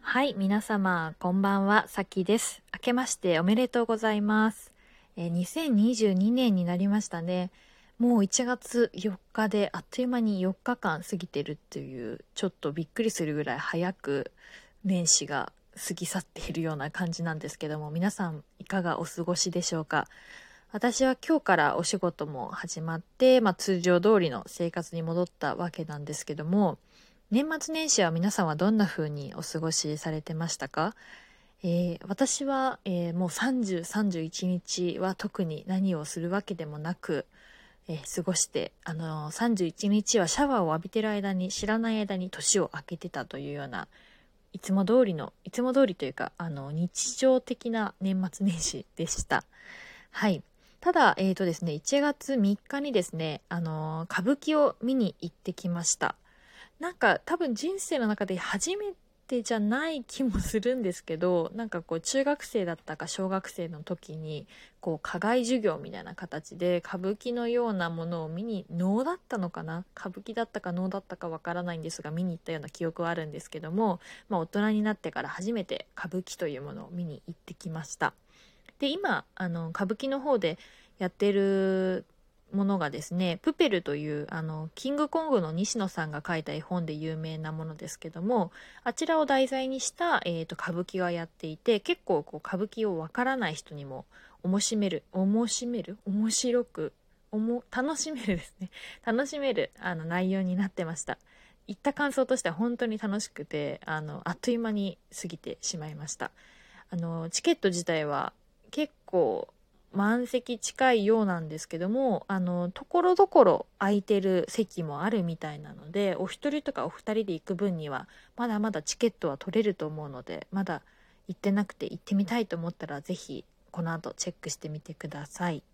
はい、皆様、こんばんは、さきです。明けましておめでとうございます。え、2022年になりましたね。もう1月4日であっという間に4日間過ぎてるっていう、ちょっとびっくりするぐらい早く年始が過ぎ去っているような感じなんですけども、皆さんいかがお過ごしでしょうか？私は今日からお仕事も始まって、まあ、通常通りの生活に戻ったわけなんですけども、年末年始は皆さんはどんな風にお過ごしされてましたか、えー、私は、えー、もう30、31日は特に何をするわけでもなく、えー、過ごして、あの31日はシャワーを浴びてる間に知らない間に年を明けてたというようないつも通りの、いつも通りというか、あの、日常的な年末年始でした。はい。ただ、え、ー、とですね、1月3日にですね、あの歌舞伎を見に行ってきました。なんか多分人生の中で初めてじゃない気もするんですけど なんかこう中学生だったか小学生の時にこう課外授業みたいな形で歌舞伎のようなものを見に能だったのかな？歌舞伎だったか能だったかわからないんですが見に行ったような記憶はあるんですけども、まあ、大人になってから初めて歌舞伎というものを見に行ってきました。で今あの歌舞伎の方でやってるものがですね、プペルというあのキングコングの西野さんが書いた絵本で有名なものですけども、あちらを題材にした、えーと、歌舞伎がやっていて、結構こう歌舞伎をわからない人にも面しめる、面しめる面白く、おも楽しめるですね。楽しめるあの内容になってました。行った感想としては本当に楽しくて、あの、あっという間に過ぎてしまいました。あの、チケット自体は結構満席近いようなんですけどもあのところどころ空いてる席もあるみたいなのでお一人とかお二人で行く分にはまだまだチケットは取れると思うのでまだ行ってなくて行ってみたいと思ったら是非この後チェックしてみてください。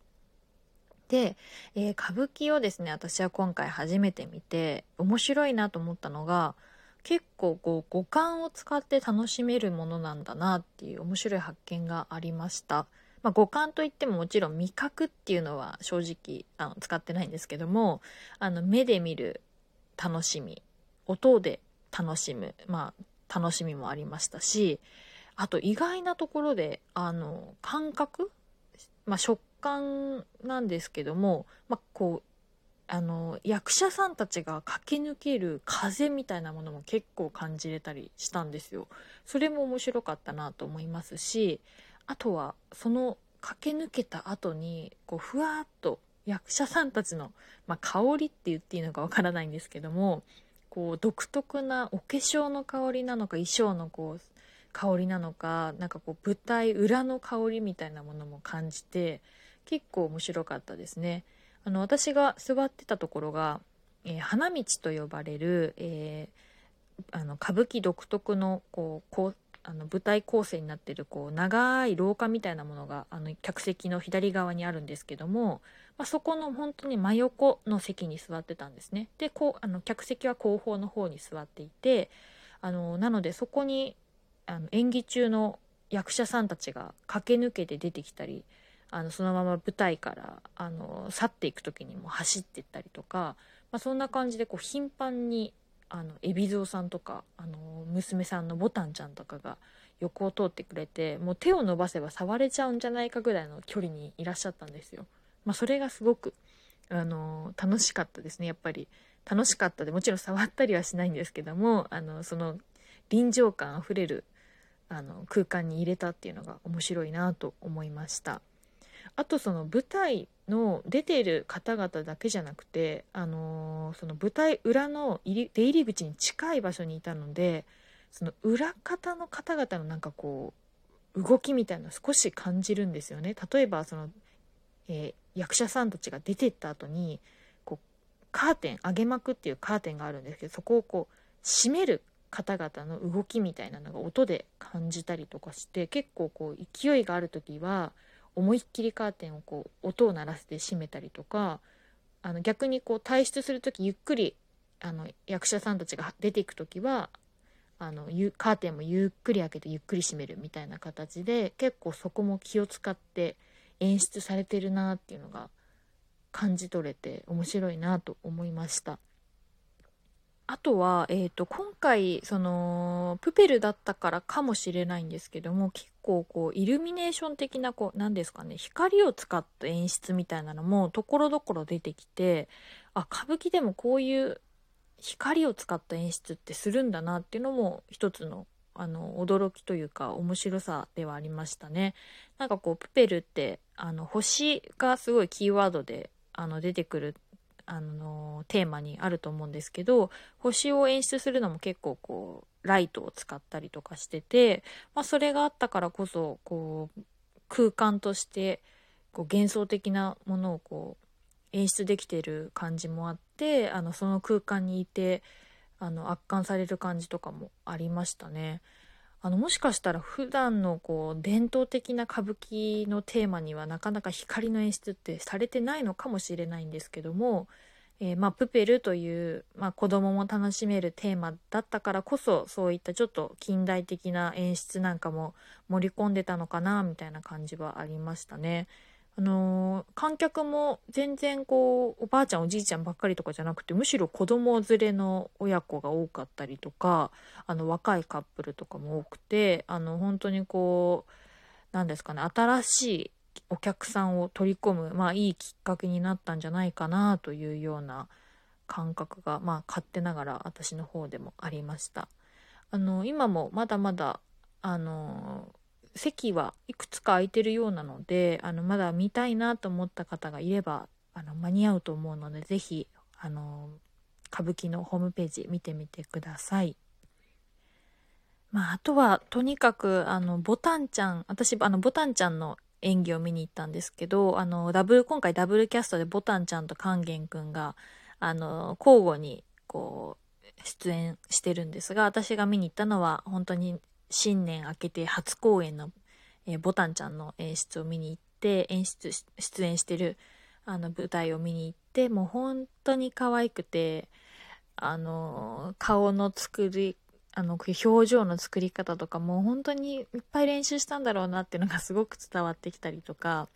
で、えー、歌舞伎をですね私は今回初めて見て面白いなと思ったのが結構こう五感を使って楽しめるものなんだなっていう面白い発見がありました。まあ、五感といってももちろん味覚っていうのは正直あの使ってないんですけどもあの目で見る楽しみ音で楽しむ、まあ、楽しみもありましたしあと意外なところであの感覚、まあ、食感なんですけども、まあ、こうあの役者さんたちが駆け抜ける風みたいなものも結構感じれたりしたんですよ。それも面白かったなと思いますしあとはその駆け抜けた後にこうふわっと役者さんたちの、まあ、香りって言っていいのかわからないんですけどもこう独特なお化粧の香りなのか衣装のこう香りなのかなんかこう舞台裏の香りみたいなものも感じて結構面白かったですね。あの私が座ってたところが、えー、花道と呼ばれる、えー、あの歌舞伎独特のこうあの舞台構成になってるこう長い廊下みたいなものがあの客席の左側にあるんですけども、まあ、そこの本当に真横の席に座ってたんですね。でこうあの客席は後方の方に座っていてあのなのでそこにあの演技中の役者さんたちが駆け抜けて出てきたりあのそのまま舞台からあの去っていく時にも走っていったりとか、まあ、そんな感じでこう頻繁にあの海老蔵さんとかあの娘さんのボタンちゃんとかが横を通ってくれてもう手を伸ばせば触れちゃうんじゃないかぐらいの距離にいらっしゃったんですよ。まあ、それがすごくあの楽しかったですねやっぱり楽しかったでもちろん触ったりはしないんですけどもあのその臨場感あふれるあの空間に入れたっていうのが面白いなと思いました。あとその舞台の出ている方々だけじゃなくて、あのー、その舞台裏の入り出入り口に近い場所にいたのでその裏方の方々のなんかこう動きみたいなの少し感じるんですよね。例えばその、えー、役者さんたちが出てった後にこうカーテン上げ幕っていうカーテンがあるんですけどそこをこう閉める方々の動きみたいなのが音で感じたりとかして結構こう勢いがある時は思いっきりカーテンをこう音を鳴らせて閉めたりとかあの逆にこう退出する時ゆっくりあの役者さんたちが出ていく時はあのカーテンもゆっくり開けてゆっくり閉めるみたいな形で結構そこも気を使って演出されてるなっていうのが感じ取れて面白いなと思いました。あとは、え、ー、と、今回、その、プペルだったからかもしれないんですけども、結構こう、イルミネーション的な、何ですかね、光を使った演出みたいなのも、ところどころ出てきて、あ、歌舞伎でもこういう光を使った演出ってするんだなっていうのも、一つの、あの、驚きというか、面白さではありましたね。なんかこう、プペルって、あの、星がすごいキーワードで、あの、出てくるあのテーマにあると思うんですけど星を演出するのも結構こうライトを使ったりとかしてて、まあ、それがあったからこそこう空間としてこう幻想的なものをこう演出できてる感じもあってあのその空間にいてあの圧巻される感じとかもありましたね。あのもしかしたら普段のこう伝統的な歌舞伎のテーマにはなかなか光の演出ってされてないのかもしれないんですけども、えー、まあ、プペルという、まあ、子供も楽しめるテーマだったからこそそういったちょっと近代的な演出なんかも盛り込んでたのかなみたいな感じはありましたね。あのー、観客も全然こうおばあちゃんおじいちゃんばっかりとかじゃなくてむしろ子供連れの親子が多かったりとかあの若いカップルとかも多くてあの本当にこう何ですかね新しいお客さんを取り込む、まあ、いいきっかけになったんじゃないかなというような感覚が、まあ、勝手ながら私の方でもありました。あの今もまだまだあの席はいくつか空いてるようなのであのまだ見たいなと思った方がいればあの間に合うと思うので是非あの歌舞伎のホームページ見てみてください。まあ、あとはとにかくあのボタンちゃん私あのボタンちゃんの演技を見に行ったんですけどあのダブル今回ダブルキャストでボタンちゃんと勸玄くんがあの交互にこう出演してるんですが私が見に行ったのは本当に新年明けて初公演の、えー、ボタンちゃんの演出を見に行って演出出演してるあの舞台を見に行ってもう本当に可愛くてあの顔の作りあの表情の作り方とかも本当にいっぱい練習したんだろうなっていうのがすごく伝わってきたりとか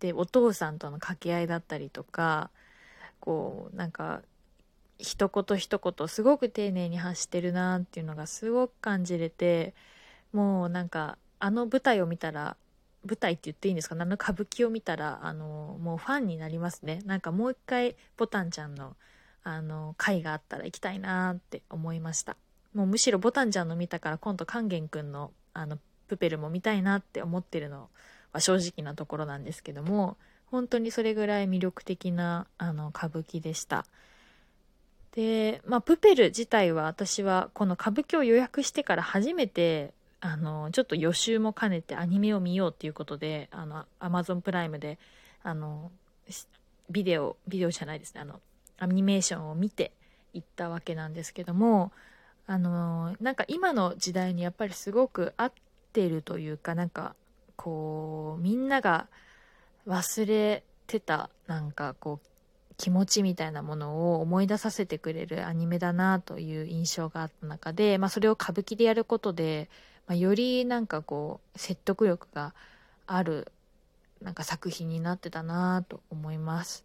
でお父さんとの掛け合いだったりとかこうなんか一言一言すごく丁寧に発してるなっていうのがすごく感じれてもうなんかあの舞台を見たら舞台って言っていいんですか？あの歌舞伎を見たらあのもうファンになりますね。なんかもう一回ボタンちゃんのあの回があったら行きたいなって思いました。もうむしろボタンちゃんの見たから今度勸玄くんのあのプペルも見たいなって思ってるのは正直なところなんですけども本当にそれぐらい魅力的なあの歌舞伎でした。で、まあ、プペル自体は私はこの歌舞伎を予約してから初めて、あの、ちょっと予習も兼ねてアニメを見ようっていうことで、あの、アマゾンプライムで、あの、ビデオ、ビデオじゃないですね、あの、アニメーションを見て行ったわけなんですけども、あの、なんか今の時代にやっぱりすごく合ってるというか、なんか、こう、みんなが忘れてた、なんかこう、気持ちみたいなものを思い出させてくれるアニメだなという印象があった中で、まあ、それを歌舞伎でやることで、まあ、よりなんかこう説得力があるなんか作品になってたなと思います。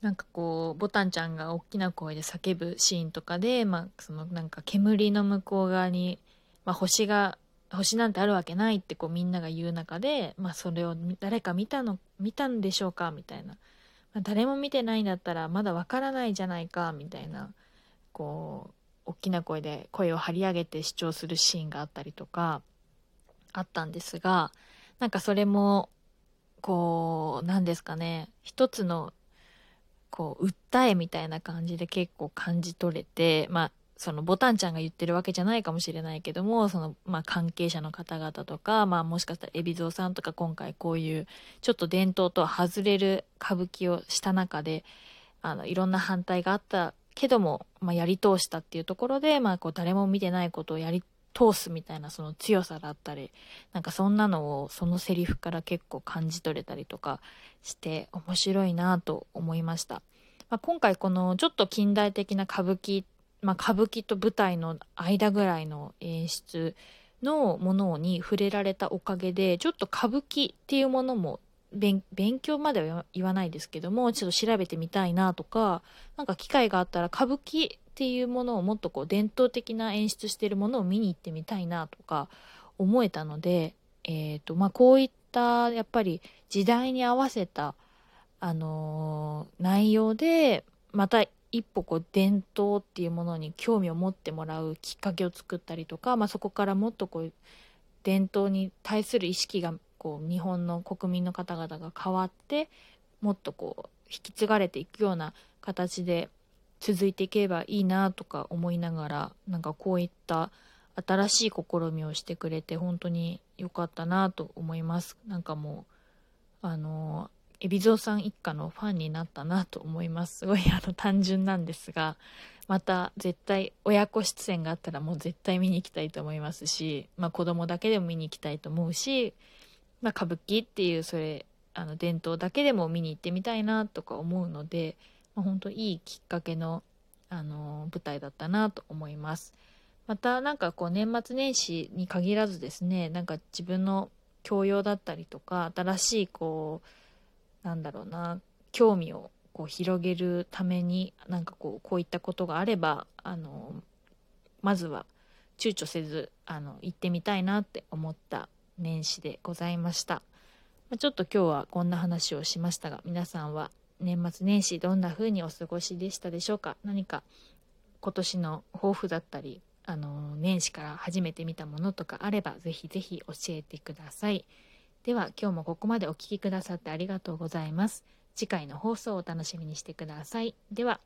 なんかこうボタンちゃんが大きな声で叫ぶシーンとかで、まあ、そのなんか煙の向こう側に、まあ、星が星なんてあるわけないってこうみんなが言う中で、まあ、それを誰か見たの見たんでしょうかみたいな誰も見てないんだったらまだわからないじゃないかみたいなこう大きな声で声を張り上げて主張するシーンがあったりとかあったんですがなんかそれもこう何ですかね一つのこう訴えみたいな感じで結構感じ取れてまあそのボタンちゃんが言ってるわけじゃないかもしれないけどもその、まあ、関係者の方々とか、まあ、もしかしたら海老蔵さんとか今回こういうちょっと伝統とは外れる歌舞伎をした中であのいろんな反対があったけども、まあ、やり通したっていうところで、まあ、こう誰も見てないことをやり通すみたいなその強さだったりなんかそんなのをそのセリフから結構感じ取れたりとかして面白いなと思いました。まあ、今回このちょっと近代的な歌舞伎まあ、歌舞伎と舞台の間ぐらいの演出のものに触れられたおかげでちょっと歌舞伎っていうものも勉強までは言わないですけどもちょっと調べてみたいなとか何か機会があったら歌舞伎っっていうものをもっとこう伝統的な演出してるものを見に行ってみたいなとか思えたので、えーとまあ、こういったやっぱり時代に合わせた、あのー、内容でまた一歩こう伝統っていうものに興味を持ってもらうきっかけを作ったりとか、まあ、そこからもっとこう伝統に対する意識がこう日本の国民の方々が変わってもっとこう引き継がれていくような形で続いていけばいいなとか思いながらなんかこういった新しい試みをしてくれて本当に良かったなと思います。なんかもうあの海老蔵さん一家のファンになったなと思いますすごいあの単純なんですがまた絶対親子出演があったらもう絶対見に行きたいと思いますし、まあ、子供だけでも見に行きたいと思うし、まあ、歌舞伎っていうそれあの伝統だけでも見に行ってみたいなとか思うので、まあ、本当いいきっかけの、あの舞台だったなと思います。またなんかこう年末年始に限らずですねなんか自分の教養だったりとか新しいこうなんだろうな興味をこう広げるためになんかこうこういったことがあればあのまずは躊躇せずあの行ってみたいなって思った年始でございました。まちょっと今日はこんな話をしましたが皆さんは年末年始どんな風にお過ごしでしたでしょうか？何か今年の抱負だったりあの年始から初めて見たものとかあればぜひぜひ教えてくださいでは今日もここまでお聴きくださってありがとうございます。次回の放送をお楽しみにしてください。では。